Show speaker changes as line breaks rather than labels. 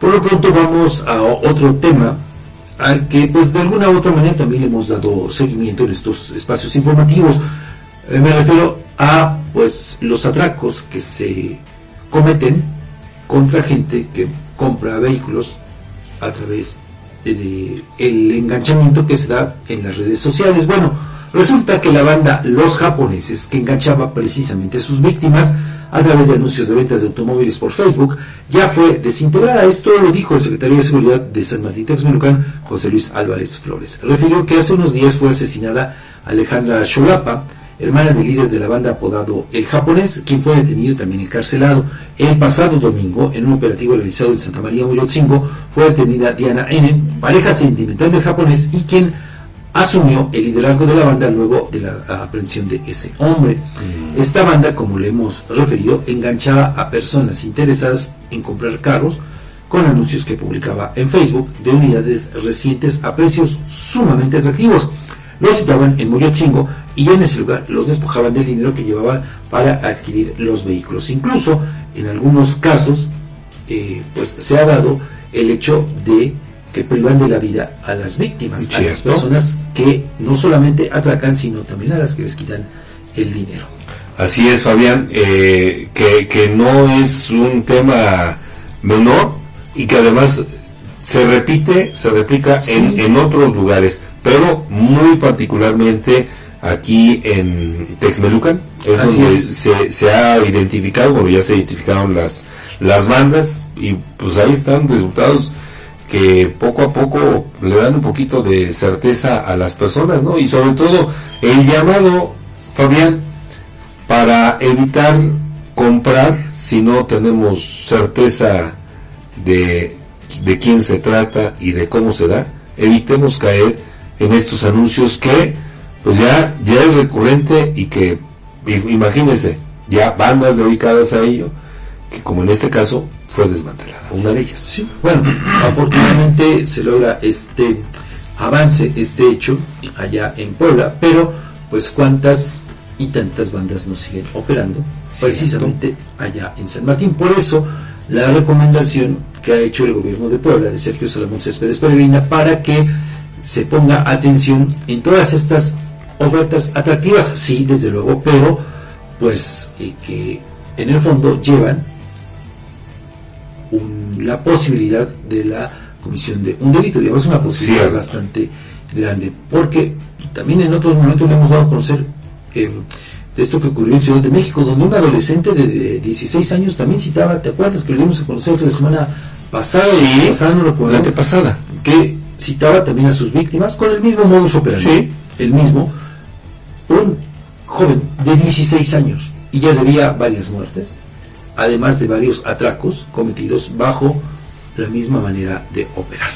Por lo pronto vamos a otro tema al que pues de alguna u otra manera también hemos dado seguimiento en estos espacios informativos. Eh, me refiero a pues los atracos que se cometen contra gente que compra vehículos a través del el enganchamiento que se da en las redes sociales. Bueno, resulta que la banda Los Japoneses, que enganchaba precisamente a sus víctimas, a través de anuncios de ventas de automóviles por Facebook, ya fue desintegrada. Esto lo dijo el secretario de Seguridad de San Martín Texmelucan, José Luis Álvarez Flores. Refirió que hace unos días fue asesinada Alejandra Sholapa, hermana del líder de la banda apodado El Japonés, quien fue detenido y también encarcelado. El pasado domingo, en un operativo realizado en Santa María Muyotzingo, fue detenida Diana N., pareja sentimental del japonés y quien asumió el liderazgo de la banda luego de la aprehensión de ese hombre. Mm. Esta banda, como le hemos referido, enganchaba a personas interesadas en comprar carros con anuncios que publicaba en Facebook de unidades recientes a precios sumamente atractivos. Los citaban en Moyotzingo y en ese lugar los despojaban del dinero que llevaban para adquirir los vehículos. Incluso en algunos casos eh, pues se ha dado el hecho de que privan de la vida a las víctimas, a las personas que no solamente atracan, sino también a las que les quitan el dinero.
Así es, Fabián, eh, que, que no es un tema menor y que además se repite, se replica en, en otros lugares, pero muy particularmente aquí en Texmelucan, es donde Se, se, ha identificado, bueno, ya se identificaron las, las bandas y pues ahí están resultados que poco a poco le dan un poquito de certeza a las personas, ¿no? Y sobre todo el llamado, Fabián, para evitar comprar si no tenemos certeza de, de quién se trata y de cómo se da, evitemos caer en estos anuncios que pues ya, ya es recurrente y que imagínense, ya bandas dedicadas a ello, que como en este caso fue desmantelada, una de ellas.
Sí, bueno, afortunadamente se logra este avance, este hecho allá en Puebla, pero pues cuántas y tantas bandas nos siguen operando precisamente allá en San Martín. Por eso la recomendación que ha hecho el gobierno de Puebla, de Sergio Salomón Céspedes Peregrina, para que se ponga atención en todas estas ofertas atractivas, sí, desde luego, pero pues eh, que en el fondo llevan la posibilidad de la comisión de un delito, digamos una posibilidad bastante grande, porque también en otros momentos le hemos dado a conocer eh, esto que ocurrió en Ciudad de México, donde un adolescente de, 16 años también citaba, ¿te acuerdas que lo dimos a conocer la semana pasada?
Sí, pasada, no lo la antepasada.
Que citaba también a sus víctimas con el mismo modus operandi,
sí.
el mismo, un joven de 16 años y ya debía varias muertes además de varios atracos cometidos bajo la misma manera de operar.